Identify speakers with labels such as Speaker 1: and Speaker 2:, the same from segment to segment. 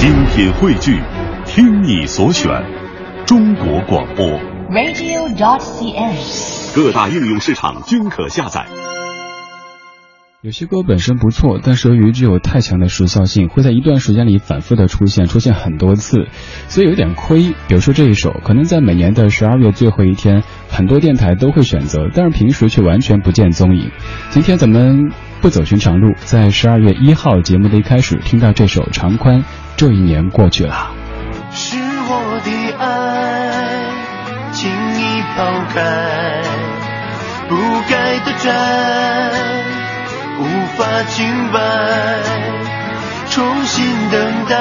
Speaker 1: 精品汇聚，听你所选，中国广播。
Speaker 2: radio.dot.cn，。
Speaker 1: 各大应用市场均可下载。
Speaker 3: 有些歌本身不错，但是由于具有太强的时效性，会在一段时间里反复的出现，出现很多次，所以有点亏。比如说这一首，可能在每年的十二月最后一天，很多电台都会选择，但是平时却完全不见踪影。今天咱们不走寻常路，在十二月一号节目的一开始听到这首《长宽》，这一年过去了。
Speaker 4: 是我的爱，轻易抛开，不该的债，无法清白，重新等待，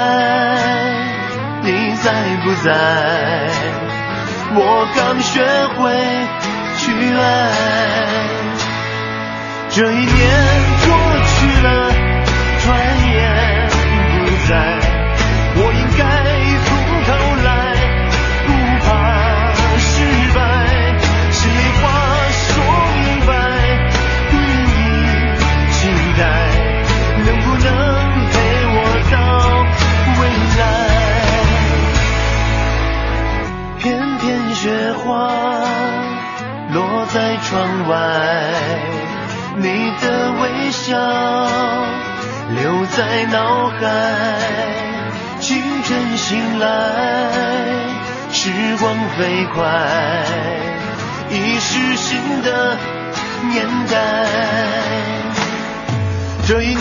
Speaker 4: 你在不在？我刚学会去爱，这一年过去了，在窗外，你的微笑留在脑海。清晨醒来，时光飞快，已是新的年代。这一年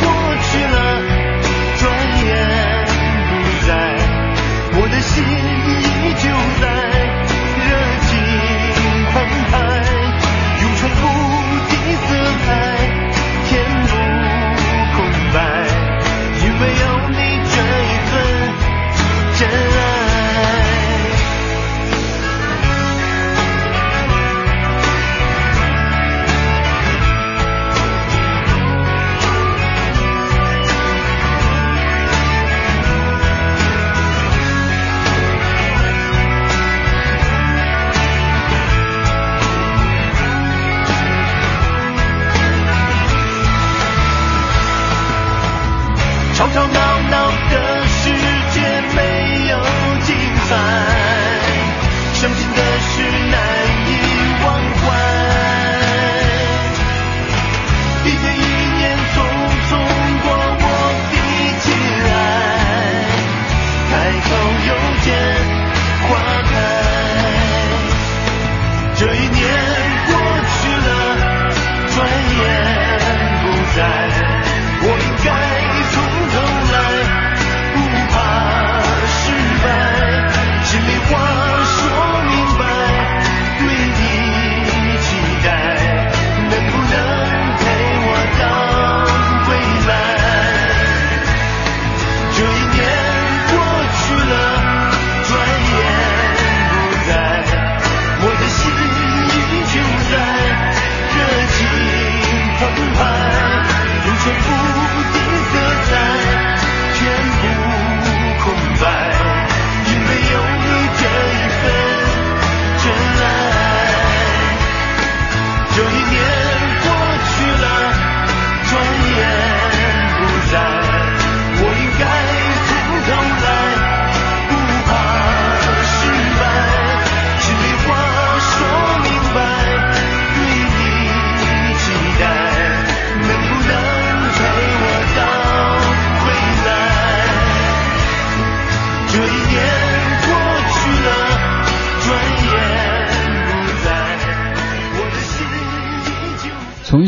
Speaker 4: 过去了，转眼不在，我的心这一年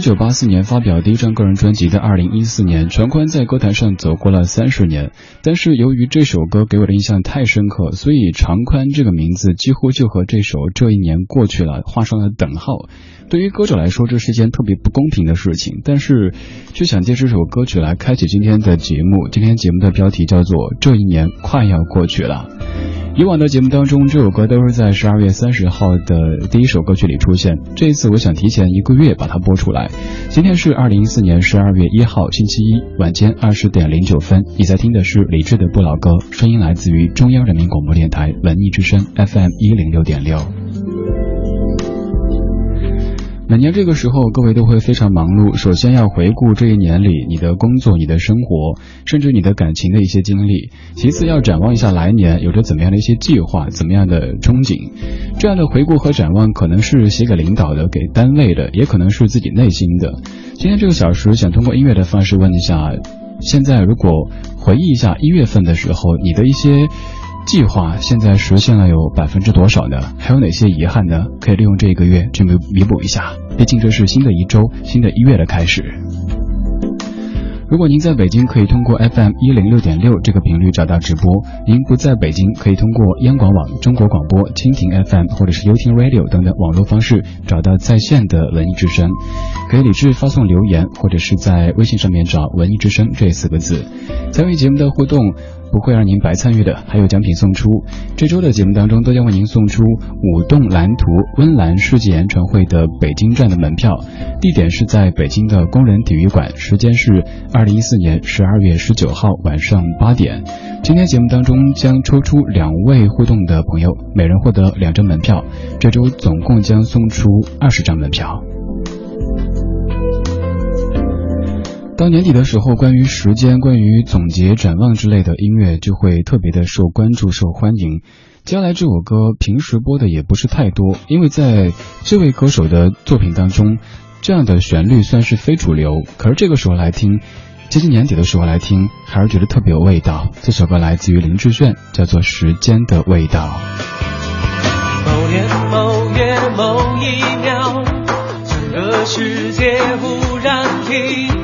Speaker 3: 九八四年发表第一张个人专辑的二零一四年，陈宽在歌坛上走过了三十年。但是由于这首歌给我的印象太深刻，所以长宽这个名字几乎就和这首这一年过去了画上了等号。对于歌者来说，这是一件特别不公平的事情，但是却想借这首歌曲来开启今天的节目。今天节目的标题叫做《这一年快要过去了》。以往的节目当中，这首歌都是在十二月三十号的第一首歌曲里出现。这一次，我想提前一个月把它播出来。今天是二零一四年十二月一号，星期一晚间二十点零九分。你在听的是李志的不老歌，声音来自于中央人民广播电台文艺之声 FM 一零六点六。每年这个时候，各位都会非常忙碌。首先要回顾这一年里你的工作、你的生活，甚至你的感情的一些经历。其次要展望一下来年，有着怎么样的一些计划、怎么样的憧憬。这样的回顾和展望，可能是写给领导的、给单位的，也可能是自己内心的。今天这个小时，想通过音乐的方式问一下：现在如果回忆一下一月份的时候，你的一些。计划现在实现了有百分之多少呢？还有哪些遗憾呢？可以利用这一个月去弥弥补一下。毕竟这是新的一周、新的一月的开始。如果您在北京，可以通过 FM 一零六点六这个频率找到直播；您不在北京，可以通过央广网、中国广播、蜻蜓 FM 或者是 u 听 Radio 等等网络方式找到在线的文艺之声。可以理智发送留言，或者是在微信上面找“文艺之声”这四个字。参与节目的互动。不会让您白参与的，还有奖品送出。这周的节目当中，都将为您送出舞动蓝图温岚世纪演唱会的北京站的门票，地点是在北京的工人体育馆，时间是二零一四年十二月十九号晚上八点。今天节目当中将抽出两位互动的朋友，每人获得两张门票。这周总共将送出二十张门票。到年底的时候，关于时间、关于总结、展望之类的音乐就会特别的受关注、受欢迎。接下来这首歌平时播的也不是太多，因为在这位歌手的作品当中，这样的旋律算是非主流。可是这个时候来听，接近年底的时候来听，还是觉得特别有味道。这首歌来自于林志炫，叫做《时间的味道》。
Speaker 5: 某年某月某一秒，整个世界忽然停。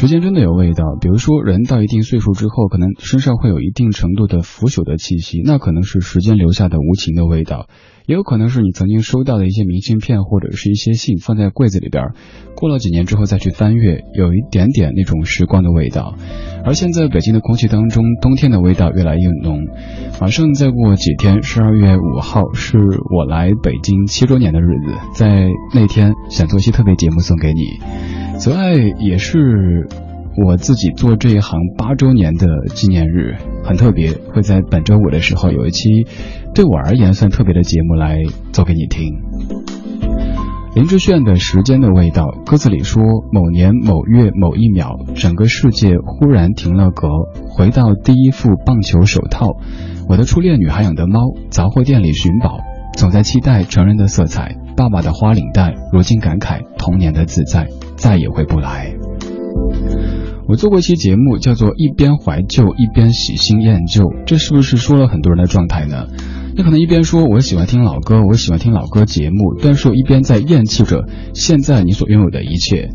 Speaker 3: 时间真的有味道。比如说，人到一定岁数之后，可能身上会有一定程度的腐朽的气息，那可能是时间留下的无情的味道。也有可能是你曾经收到的一些明信片或者是一些信放在柜子里边，过了几年之后再去翻阅，有一点点那种时光的味道。而现在北京的空气当中，冬天的味道越来越浓。马上再过几天，十二月五号是我来北京七周年的日子，在那天想做一期特别节目送给你。此外，也是。我自己做这一行八周年的纪念日很特别，会在本周五的时候有一期对我而言算特别的节目来做给你听。林志炫的《时间的味道》歌词里说：某年某月某一秒，整个世界忽然停了格，回到第一副棒球手套。我的初恋女孩养的猫，杂货店里寻宝，总在期待成人的色彩。爸爸的花领带，如今感慨童年的自在再也回不来。我做过一期节目，叫做一边怀旧一边喜新厌旧，这是不是说了很多人的状态呢？你可能一边说我喜欢听老歌，我喜欢听老歌节目，但是我一边在厌弃着现在你所拥有的一切。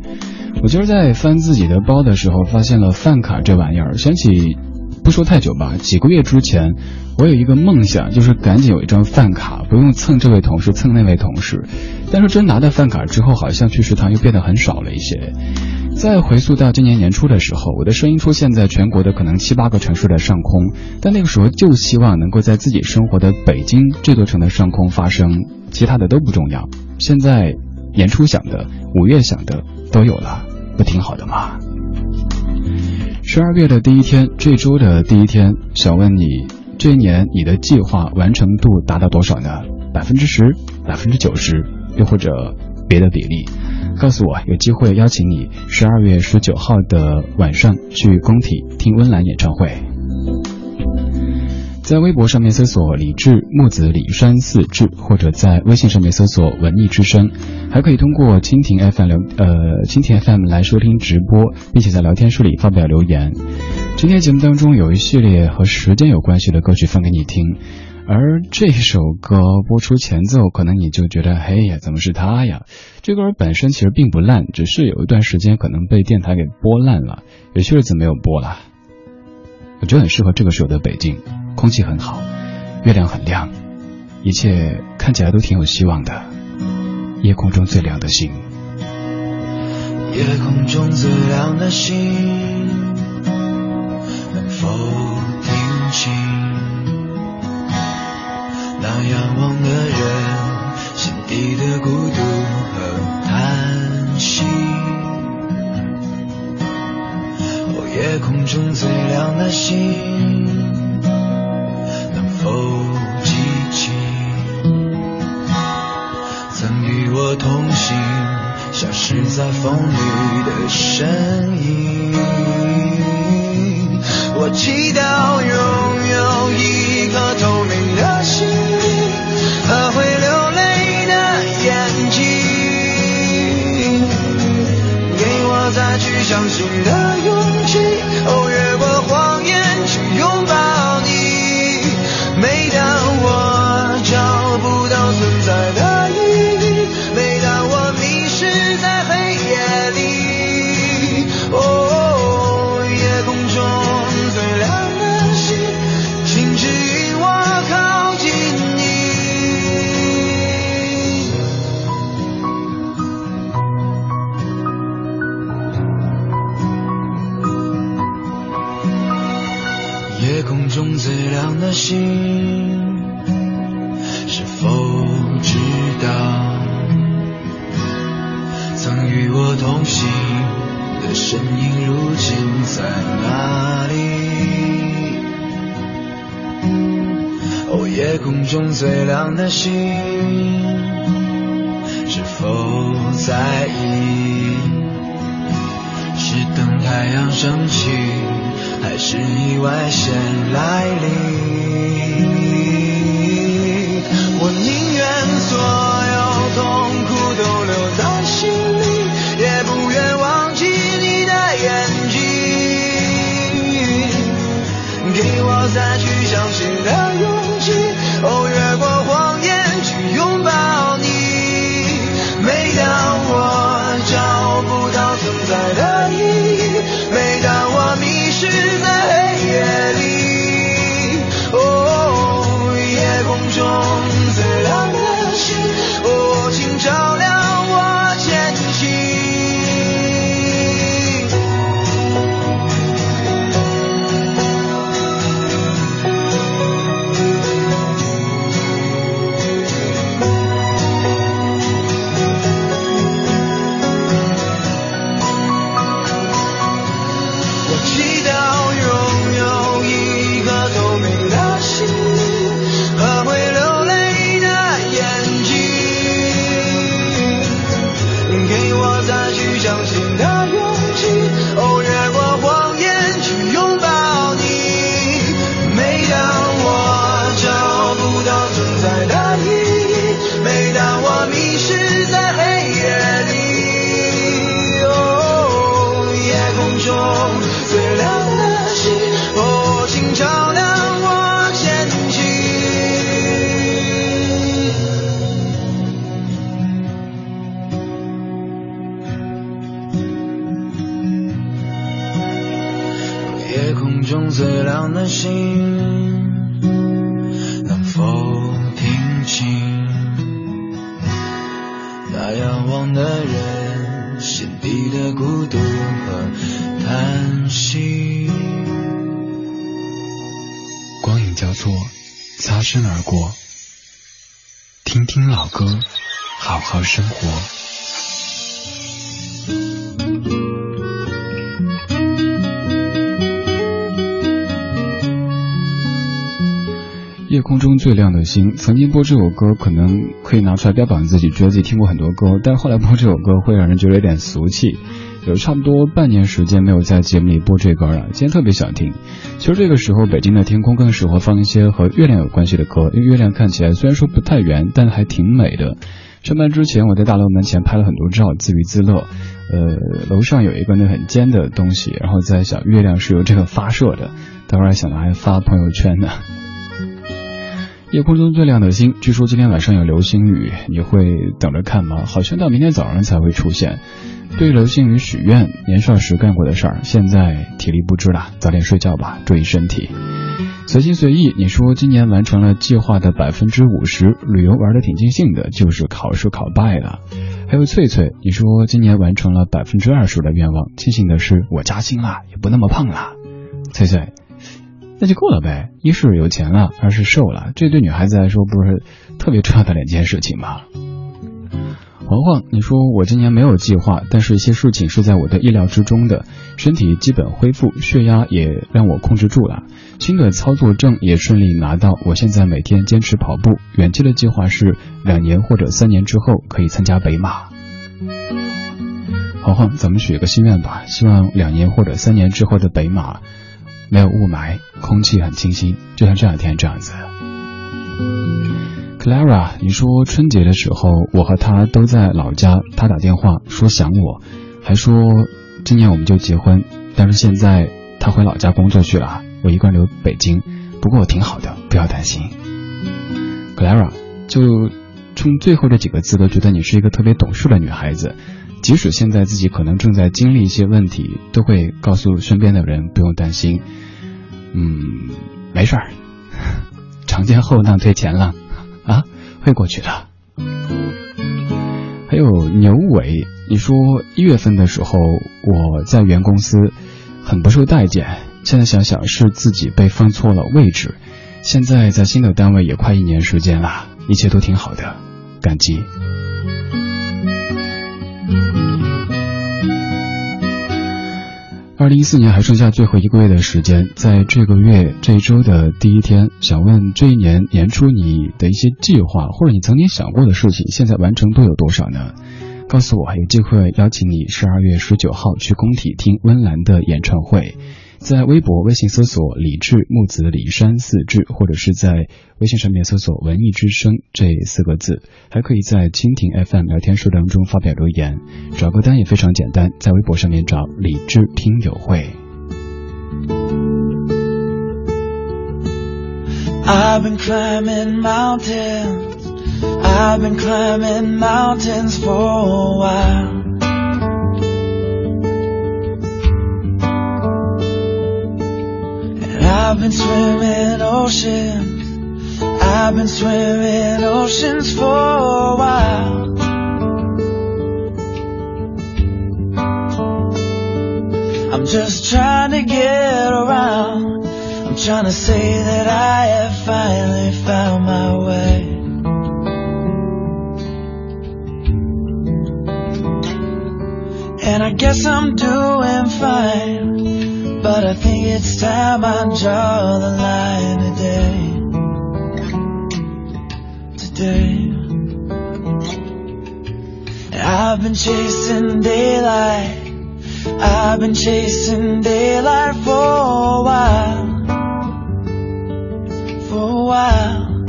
Speaker 3: 我今儿在翻自己的包的时候，发现了饭卡这玩意儿，想起不说太久吧，几个月之前，我有一个梦想，就是赶紧有一张饭卡，不用蹭这位同事蹭那位同事。但是真拿到饭卡之后，好像去食堂又变得很少了一些。再回溯到今年年初的时候，我的声音出现在全国的可能七八个城市的上空，但那个时候就希望能够在自己生活的北京这座城的上空发声，其他的都不重要。现在年初想的、五月想的都有了，不挺好的吗？十二月的第一天，这周的第一天，想问你，这一年你的计划完成度达到多少呢？百分之十、百分之九十，又或者别的比例？告诉我，有机会邀请你十二月十九号的晚上去工体听温岚演唱会。在微博上面搜索李志木子李山四志，或者在微信上面搜索文艺之声，还可以通过蜻蜓 FM 留呃蜻蜓 FM 来收听直播，并且在聊天室里发表留言。今天节目当中有一系列和时间有关系的歌曲放给你听。而这首歌播出前奏，可能你就觉得，嘿呀，怎么是他呀？这歌本身其实并不烂，只是有一段时间可能被电台给播烂了，有些日子没有播了。我觉得很适合这个时候的北京，空气很好，月亮很亮，一切看起来都挺有希望的。夜空中最亮的星，
Speaker 2: 夜空中最亮的星，能否听清？那仰望的人心底的孤独夜空中最亮的星，能否记起曾与我同行、消失在风里的身影？我祈祷有夜空中最亮的星，是否在意？是等太阳升起，还是意外先来临？
Speaker 3: 生活。夜空中最亮的星，曾经播这首歌，可能可以拿出来标榜自己，觉得自己听过很多歌，但后来播这首歌会让人觉得有点俗气。有差不多半年时间没有在节目里播这歌了，今天特别想听。其实这个时候，北京的天空更适合放一些和月亮有关系的歌，因为月亮看起来虽然说不太圆，但还挺美的。上班之前，我在大楼门前拍了很多照，自娱自乐。呃，楼上有一个那很尖的东西，然后在想月亮是由这个发射的，待会儿想着还发朋友圈呢。夜空中最亮的星，据说今天晚上有流星雨，你会等着看吗？好像到明天早上才会出现。对流星雨许愿，年少时干过的事儿，现在体力不支了，早点睡觉吧，注意身体。随心随意，你说今年完成了计划的百分之五十，旅游玩的挺尽兴的，就是考试考败了。还有翠翠，你说今年完成了百分之二十的愿望，庆幸的是我加薪了，也不那么胖了。翠翠。那就够了呗，一是有钱了，二是瘦了，这对女孩子来说不是特别重要的两件事情吗？黄黄，你说我今年没有计划，但是一些事情是在我的意料之中的，身体基本恢复，血压也让我控制住了，新的操作证也顺利拿到，我现在每天坚持跑步，远期的计划是两年或者三年之后可以参加北马。黄黄，咱们许个心愿吧，希望两年或者三年之后的北马。没有雾霾，空气很清新，就像这两天这样子。Clara，你说春节的时候我和他都在老家，他打电话说想我，还说今年我们就结婚。但是现在他回老家工作去了，我一个人留北京。不过我挺好的，不要担心。Clara，就从最后这几个字都觉得你是一个特别懂事的女孩子。即使现在自己可能正在经历一些问题，都会告诉身边的人不用担心。嗯，没事儿，长江后浪推前浪，啊，会过去的。还有牛伟，你说一月份的时候我在原公司很不受待见，现在想想是自己被放错了位置。现在在新的单位也快一年时间了，一切都挺好的，感激。二零一四年还剩下最后一个月的时间，在这个月这一周的第一天，想问这一年年初你的一些计划，或者你曾经想过的事情，现在完成度有多少呢？告诉我，有机会邀请你十二月十九号去工体听温岚的演唱会。在微博、微信搜索“李志木子李山四志”，或者是在微信上面搜索“文艺之声”这四个字，还可以在蜻蜓 FM 聊天室当中发表留言。找歌单也非常简单，在微博上面找“李志听友会”。
Speaker 2: I've been swimming oceans. I've been swimming oceans for a while. I'm just trying to get around. I'm trying to say that I have finally found my way. And I guess I'm doing fine. But I think it's time I draw the line today. Today. I've been chasing daylight. I've been chasing daylight for a while. For a while.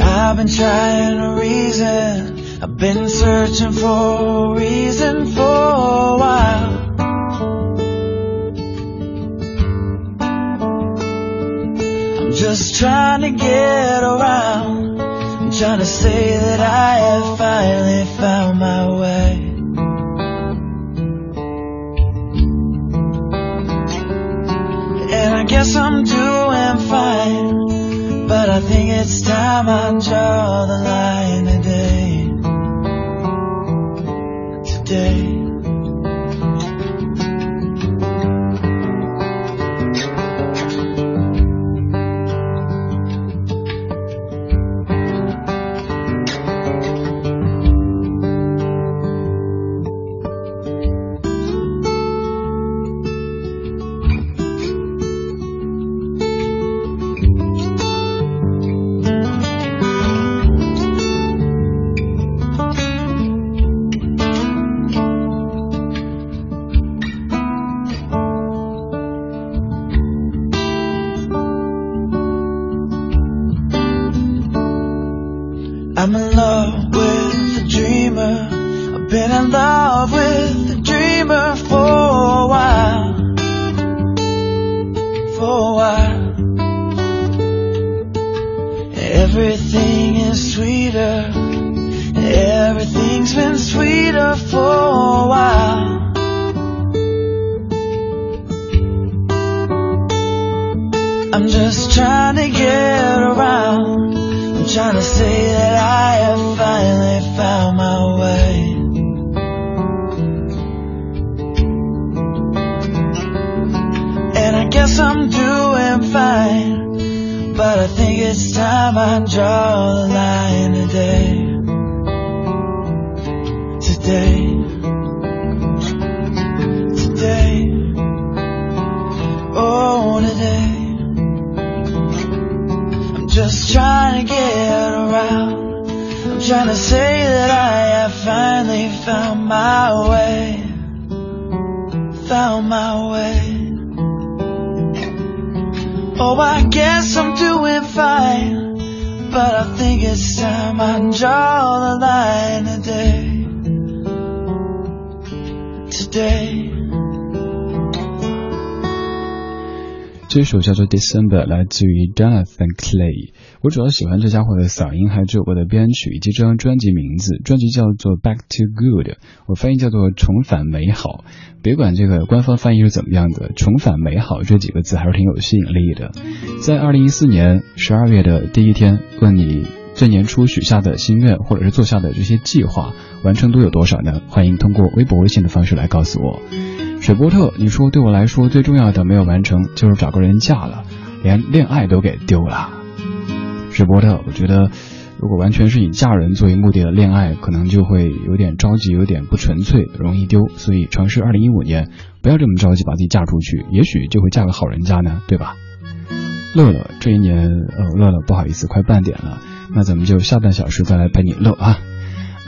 Speaker 2: I've been trying to reason. I've been searching for a reason for a while. Just trying to get around. I'm trying to say that I have finally found my way. And I guess I'm doing fine, but I think it's time I draw the line I'm doing fine. But I think it's time I draw the line today. Today. Today. Oh, today. I'm just trying to get around. I'm trying to say that I have finally found my way. Found my way. Oh, I guess I'm doing fine. But I think it's time I draw the line today. Today.
Speaker 3: 这首叫做《December》，来自于 Jonathan Clay。我主要喜欢这家伙的嗓音，还有这首歌的编曲以及这张专辑名字。专辑叫做《Back to Good》，我翻译叫做《重返美好》。别管这个官方翻译是怎么样的，“重返美好”这几个字还是挺有吸引力的。在二零一四年十二月的第一天，问你这年初许下的心愿，或者是做下的这些计划，完成度有多少呢？欢迎通过微博、微信的方式来告诉我。水波特，你说对我来说最重要的没有完成，就是找个人嫁了，连恋爱都给丢了。水波特，我觉得如果完全是以嫁人作为目的的恋爱，可能就会有点着急，有点不纯粹，容易丢。所以尝试二零一五年，不要这么着急把自己嫁出去，也许就会嫁个好人家呢，对吧？乐乐，这一年，呃，乐乐，不好意思，快半点了，那咱们就下半小时再来陪你乐啊。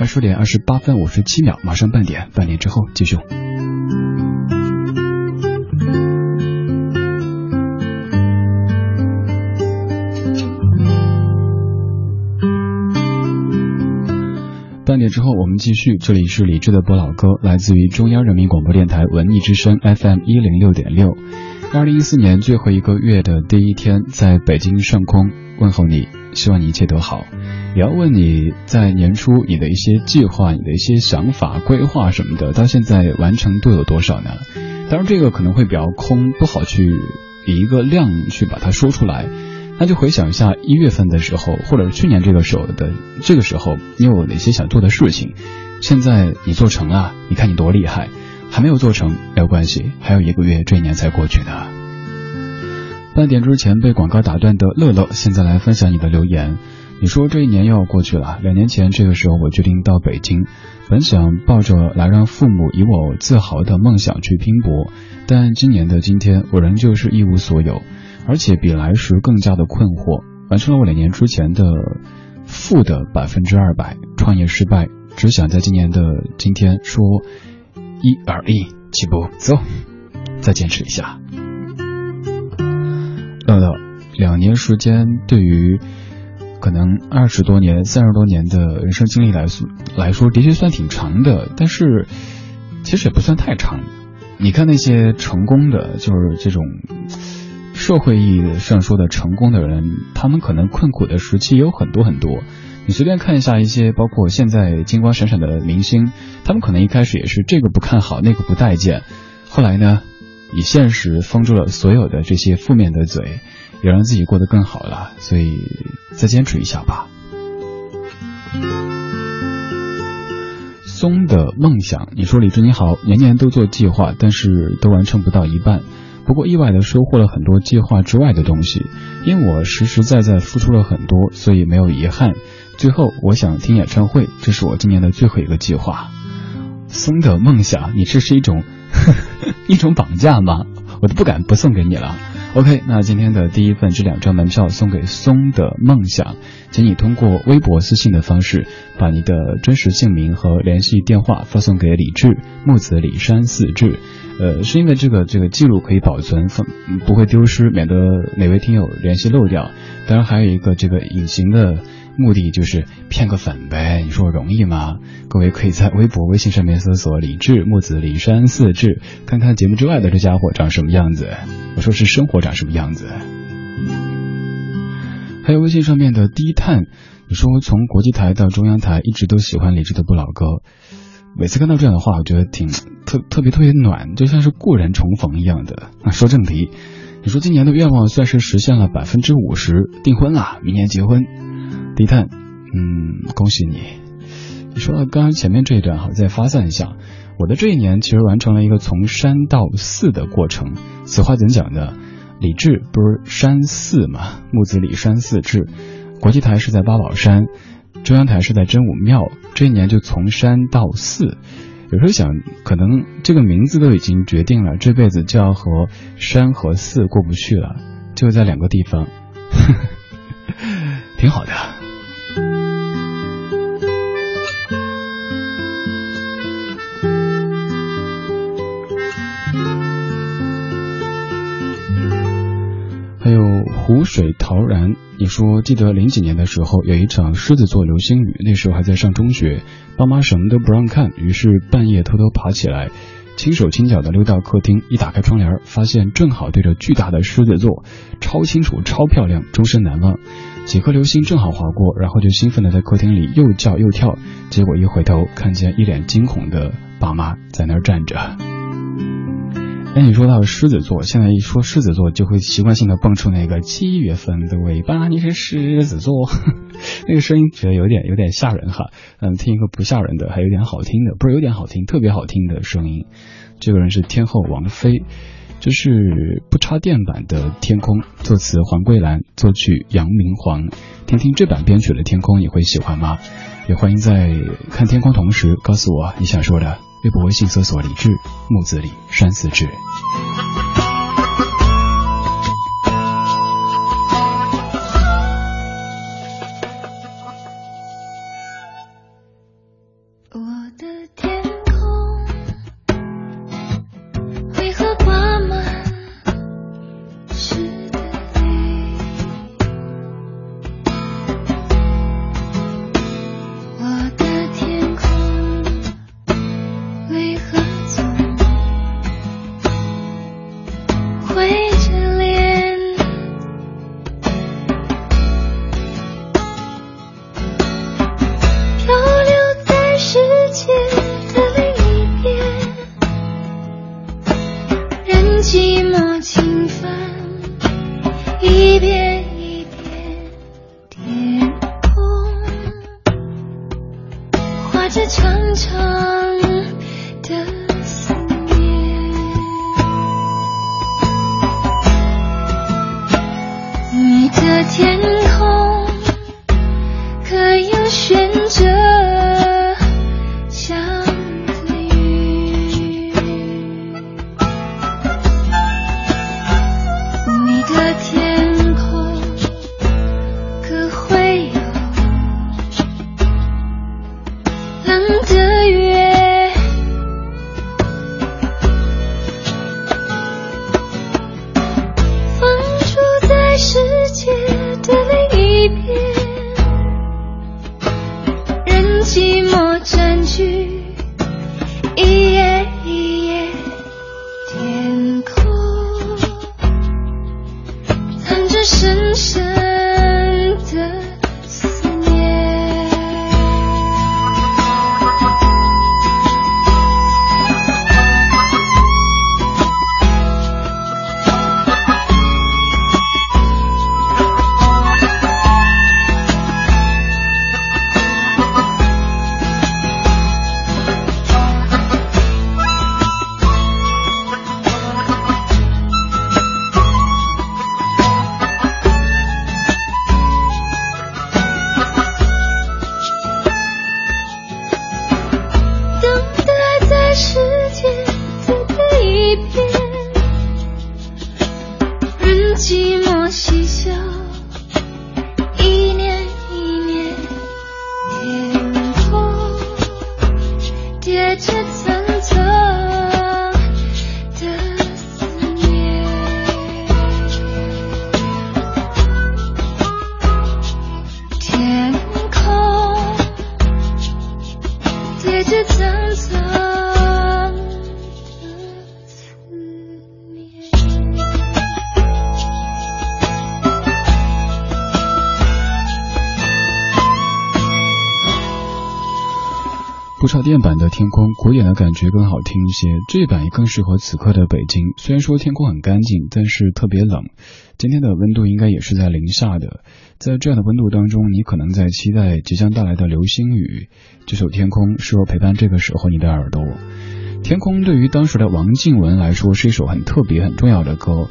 Speaker 3: 二十点二十八分五十七秒，马上半点，半点之后继续。半点之后，我们继续。这里是李志的播老歌，来自于中央人民广播电台文艺之声 FM 一零六点六。二零一四年最后一个月的第一天，在北京上空问候你，希望你一切都好。也要问你在年初你的一些计划、你的一些想法、规划什么的，到现在完成度有多少呢？当然，这个可能会比较空，不好去以一个量去把它说出来。那就回想一下一月份的时候，或者是去年这个时候的这个时候，你有哪些想做的事情？现在你做成了，你看你多厉害！还没有做成没有关系，还有一个月，这一年才过去呢。半点之前被广告打断的乐乐，现在来分享你的留言。你说这一年又要过去了，两年前这个时候我决定到北京，本想抱着来让父母以我自豪的梦想去拼搏，但今年的今天，我仍旧是一无所有。而且比来时更加的困惑，完成了我两年之前的负的百分之二百，创业失败，只想在今年的今天说一而一，起步走，再坚持一下。乐乐，两年时间对于可能二十多年、三十多年的人生经历来说来说，的确算挺长的，但是其实也不算太长。你看那些成功的，就是这种。社会意义上说的成功的人，他们可能困苦的时期也有很多很多。你随便看一下一些，包括现在金光闪闪的明星，他们可能一开始也是这个不看好，那个不待见，后来呢，以现实封住了所有的这些负面的嘴，也让自己过得更好了。所以再坚持一下吧。松的梦想，你说李志你好，年年都做计划，但是都完成不到一半。不过意外的收获了很多计划之外的东西，因为我实实在在付出了很多，所以没有遗憾。最后，我想听演唱会，这是我今年的最后一个计划。松的梦想，你这是一种 一种绑架吗？我都不敢不送给你了。OK，那今天的第一份这两张门票送给松的梦想，请你通过微博私信的方式，把你的真实姓名和联系电话发送给李志木子李山四志。呃，是因为这个这个记录可以保存，放不会丢失，免得哪位听友联系漏掉。当然还有一个这个隐形的。目的就是骗个粉呗，你说容易吗？各位可以在微博、微信上面搜索“李志木子李山四志”，看看节目之外的这家伙长什么样子。我说是生活长什么样子。还有微信上面的低碳，你说从国际台到中央台一直都喜欢李志的不老歌，每次看到这样的话，我觉得挺特特别特别暖，就像是故人重逢一样的。那说正题，你说今年的愿望算是实现了百分之五十，订婚啦，明年结婚。低碳，嗯，恭喜你。你说到刚刚前面这一段，好，再发散一下。我的这一年其实完成了一个从山到寺的过程。此话怎讲的？李治不是山寺嘛？木子李山寺治。国际台是在八宝山，中央台是在真武庙。这一年就从山到寺。有时候想，可能这个名字都已经决定了，这辈子就要和山和寺过不去了，就在两个地方，挺好的。还有湖水陶然，你说记得零几年的时候有一场狮子座流星雨，那时候还在上中学，爸妈什么都不让看，于是半夜偷偷爬起来，轻手轻脚的溜到客厅，一打开窗帘，发现正好对着巨大的狮子座，超清楚、超漂亮，终身难忘。几颗流星正好划过，然后就兴奋的在客厅里又叫又跳，结果一回头看见一脸惊恐的爸妈在那儿站着。哎，你说到狮子座，现在一说狮子座，就会习惯性的蹦出那个七月份的尾巴，你是狮子座，那个声音觉得有点有点吓人哈。嗯，听一个不吓人的，还有点好听的，不是有点好听，特别好听的声音。这个人是天后王菲，这是不插电版的《天空》，作词黄桂兰，作曲杨明煌。听听这版编曲的《天空》，你会喜欢吗？也欢迎在看天空同时告诉我你想说的。微博、微信搜索“李志木子李山寺志”。电版的《天空》，古典的感觉更好听一些。这一版也更适合此刻的北京。虽然说天空很干净，但是特别冷。今天的温度应该也是在零下的。在这样的温度当中，你可能在期待即将到来的流星雨。这首《天空》适合陪伴这个时候你的耳朵。《天空》对于当时的王静文来说是一首很特别、很重要的歌。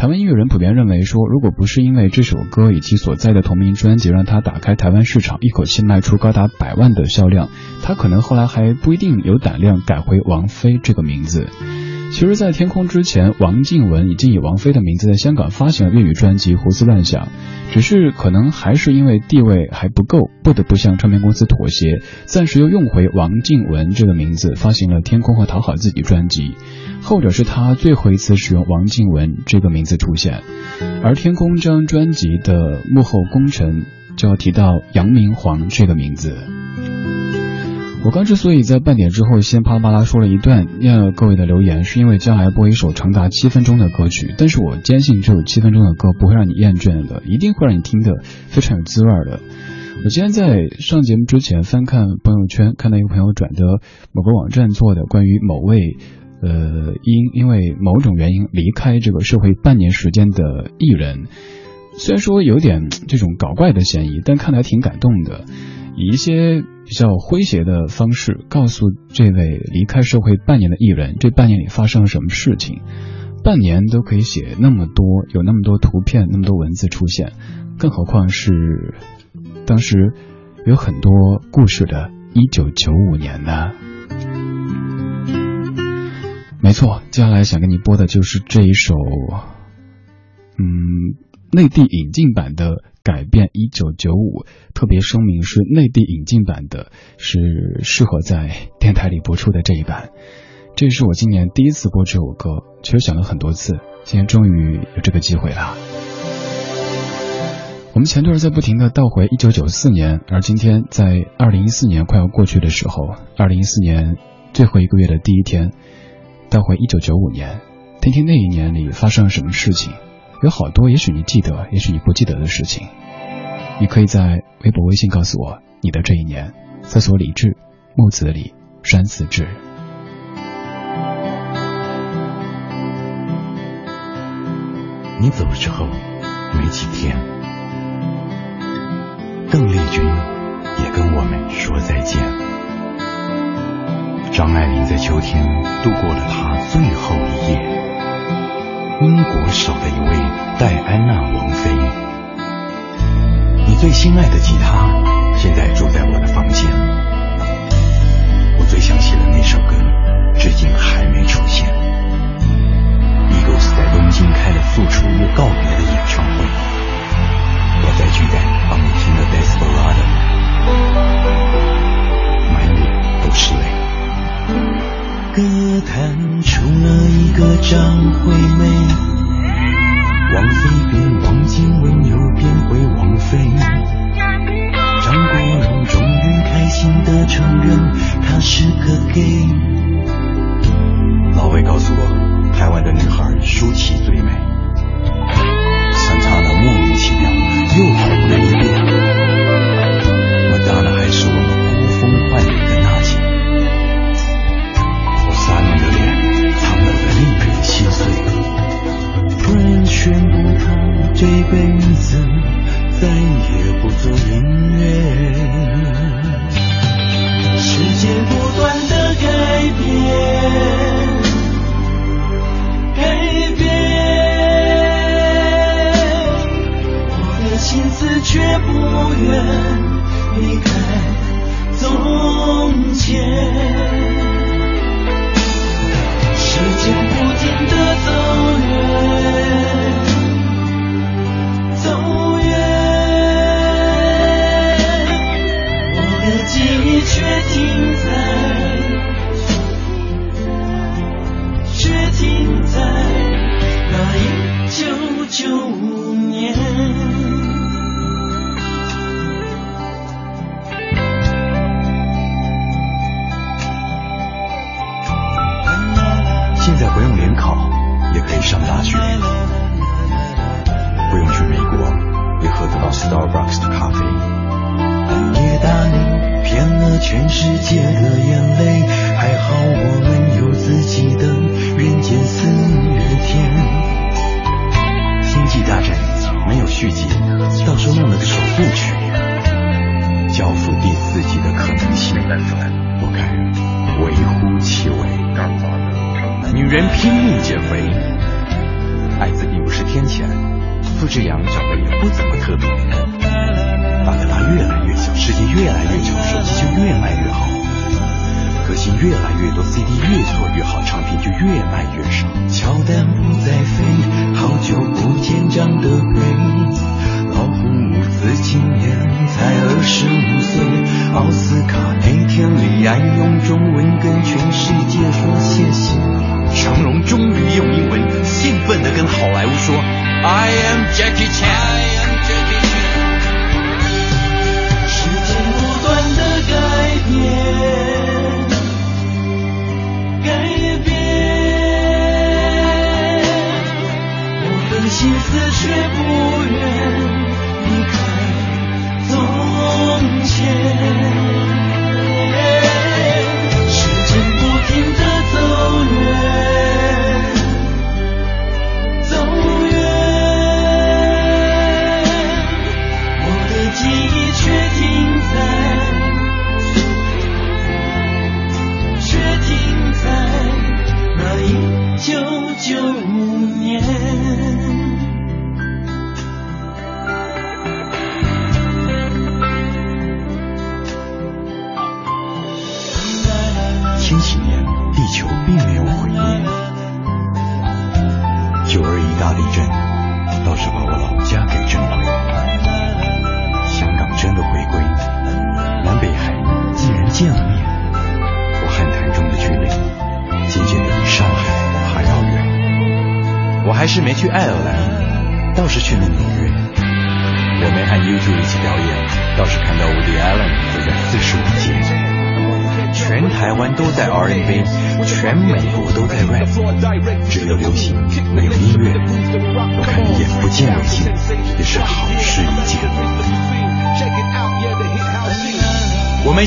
Speaker 3: 台湾音乐人普遍认为说，如果不是因为这首歌以及所在的同名专辑让他打开台湾市场，一口气卖出高达百万的销量，他可能后来还不一定有胆量改回王菲这个名字。其实，在天空之前，王静文已经以王菲的名字在香港发行了粤语专辑《胡思乱想》，只是可能还是因为地位还不够，不得不向唱片公司妥协，暂时又用回王静文这个名字，发行了《天空》和《讨好自己》专辑。后者是他最后一次使用王静文这个名字出现，而《天空》这张专辑的幕后功臣就要提到杨明煌这个名字。我刚之所以在半点之后先啪啦啪啦说了一段念了各位的留言，是因为将来播一首长达七分钟的歌曲。但是我坚信这首七分钟的歌不会让你厌倦的，一定会让你听得非常有滋味的。我今天在上节目之前翻看朋友圈，看到一个朋友转的某个网站做的关于某位呃因因为某种原因离开这个社会半年时间的艺人，虽然说有点这种搞怪的嫌疑，但看来挺感动的，以一些。比较诙谐的方式告诉这位离开社会半年的艺人，这半年里发生了什么事情。半年都可以写那么多，有那么多图片，那么多文字出现，更何况是当时有很多故事的1995年呢？没错，接下来想跟你播的就是这一首，嗯，内地引进版的。改变一九九五，特别声明是内地引进版的，是适合在电台里播出的这一版。这是我今年第一次播这首歌，其实想了很多次，今天终于有这个机会了。我们前段在不停的倒回一九九四年，而今天在二零一四年快要过去的时候，二零一四年最后一个月的第一天，倒回一九九五年，听听那一年里发生了什么事情。有好多，也许你记得，也许你不记得的事情，你可以在微博、微信告诉我你的这一年。搜索李志，木子李，山寺志。
Speaker 6: 你走之后没几天，邓丽君也跟我们说再见。张爱玲在秋天度过了她最后一夜。英国少了一位戴安娜王妃。你最心爱的吉他现在住在我的房间。我最想写的那首歌，至今还没出现。Eagles 在东京开了复出又告别的演唱会，我在巨蛋帮你
Speaker 2: 不
Speaker 6: 会美弄了个首部曲，交付第四季的可能性，不该微乎其微。女人拼命减肥，艾滋病不是天谴，付志阳长得也不怎么特别，巴德拉越来越小，世界越来越小，手机就越卖越好，歌星越来越多，CD 越做越好，唱片就越卖越少。
Speaker 5: 乔丹不再飞，好久不见张德培，老自今年才二十五岁，奥斯卡那天李安用中文跟全世界说谢谢。
Speaker 6: 成龙终于用英文兴奋地跟好莱坞说：“I am Jackie Chan。”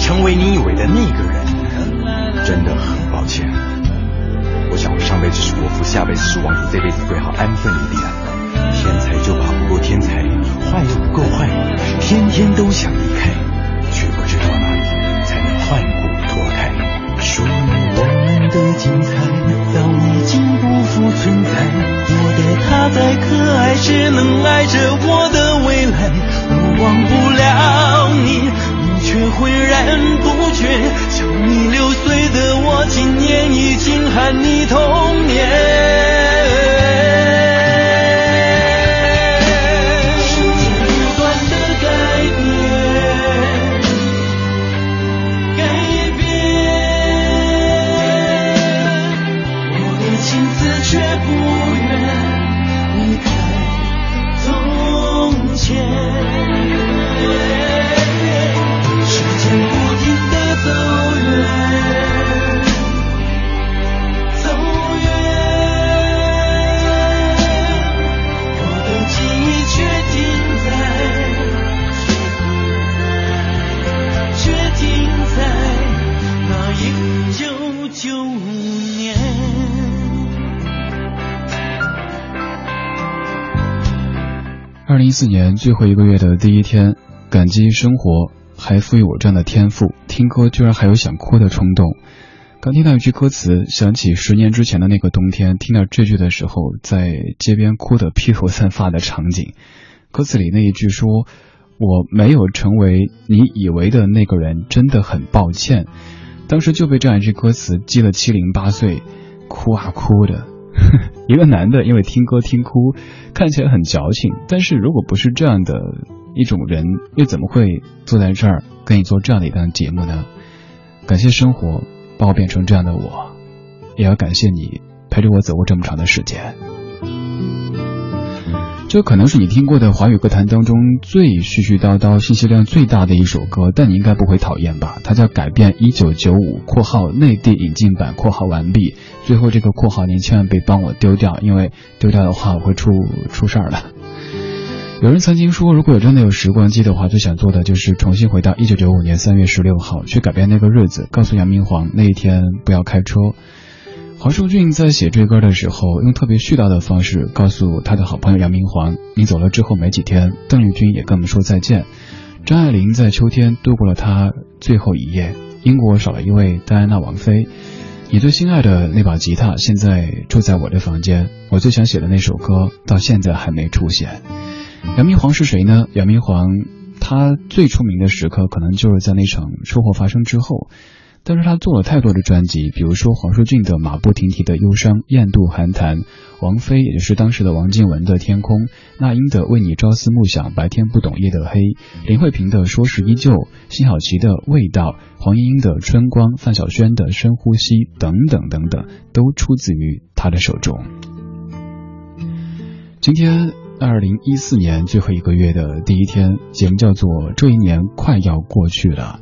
Speaker 6: 成为你以为的那个人，真的很抱歉。我想我上辈子是国父，下辈子是王子，这辈子最好安分一点。天才就怕不够天才，坏又不够坏，天天都想离开，却不知道哪里才能换骨脱开。
Speaker 5: 属于我们的精彩早已经不复存在，我的他再可爱，只能爱着我的未来。我忘不了，你却浑然不觉。像你六岁的我，今年已经喊你童年。
Speaker 3: 零一四年最后一个月的第一天，感激生活还赋予我这样的天赋，听歌居然还有想哭的冲动。刚听到一句歌词，想起十年之前的那个冬天，听到这句的时候，在街边哭得披头散发的场景。歌词里那一句说：“我没有成为你以为的那个人，真的很抱歉。”当时就被这样一句歌词击了七零八碎，哭啊哭的。一个男的因为听歌听哭，看起来很矫情，但是如果不是这样的一种人，又怎么会坐在这儿跟你做这样的一档节目呢？感谢生活把我变成这样的我，也要感谢你陪着我走过这么长的时间。这可能是你听过的华语歌坛当中最絮絮叨叨、信息量最大的一首歌，但你应该不会讨厌吧？它叫《改变一九九五》（括号内地引进版）（括号完毕）。最后这个括号您千万别帮我丢掉，因为丢掉的话我会出出事儿的。有人曾经说，如果有真的有时光机的话，最想做的就是重新回到一九九五年三月十六号，去改变那个日子，告诉杨明煌那一天不要开车。黄舒骏在写这歌的时候，用特别絮叨的方式告诉他的好朋友杨明煌：“你走了之后没几天，邓丽君也跟我们说再见。张爱玲在秋天度过了她最后一夜。英国少了一位戴安娜王妃。你最心爱的那把吉他现在住在我的房间。我最想写的那首歌到现在还没出现。”杨明煌是谁呢？杨明煌，他最出名的时刻可能就是在那场车祸发生之后。但是他做了太多的专辑，比如说黄舒骏的《马不停蹄的忧伤》，雁渡寒潭，王菲也就是当时的王靖雯的《天空》，那英的《为你朝思暮想》，白天不懂夜的黑，林慧萍的《说是依旧》，辛晓琪的《味道》，黄莺莺的《春光》，范晓萱的《深呼吸》等等等等，都出自于他的手中。今天。二零一四年最后一个月的第一天，节目叫做《这一年快要过去了》。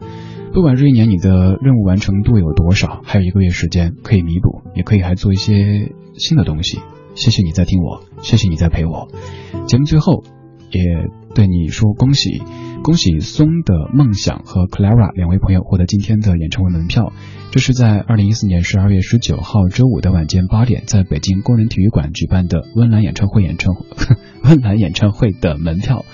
Speaker 3: 不管这一年你的任务完成度有多少，还有一个月时间可以弥补，也可以还做一些新的东西。谢谢你在听我，谢谢你在陪我。节目最后也对你说恭喜，恭喜松的梦想和 Clara 两位朋友获得今天的演唱会门票。这是在二零一四年十二月十九号周五的晚间八点，在北京工人体育馆举办的温岚演唱会演唱 温岚演唱会的门票，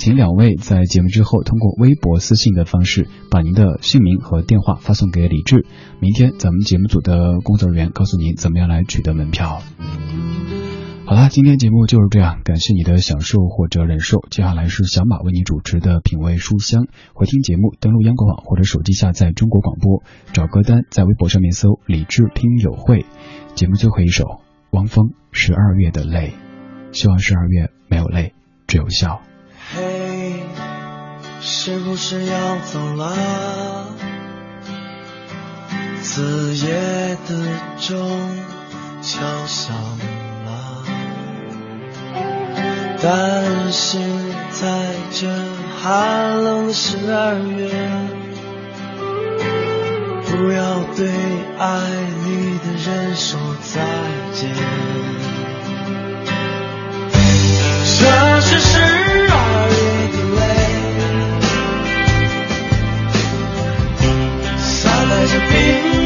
Speaker 3: 请两位在节目之后通过微博私信的方式，把您的姓名和电话发送给李志，明天咱们节目组的工作人员告诉您怎么样来取得门票。好啦，今天节目就是这样，感谢你的享受或者忍受。接下来是小马为你主持的品味书香，回听节目登录央广网或者手机下载中国广播，找歌单在微博上面搜李志听友会。节目最后一首，汪峰《十二月的泪》，希望十二月没有泪，只有笑。
Speaker 4: 是不是要走了？子夜的钟敲响了。但是在这寒冷的十二月，不要对爱你的人说再见。这
Speaker 2: 冰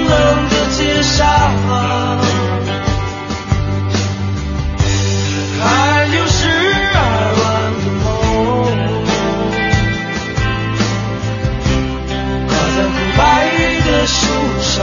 Speaker 2: 冷的街上，还有十二万的梦，挂在枯白的树上。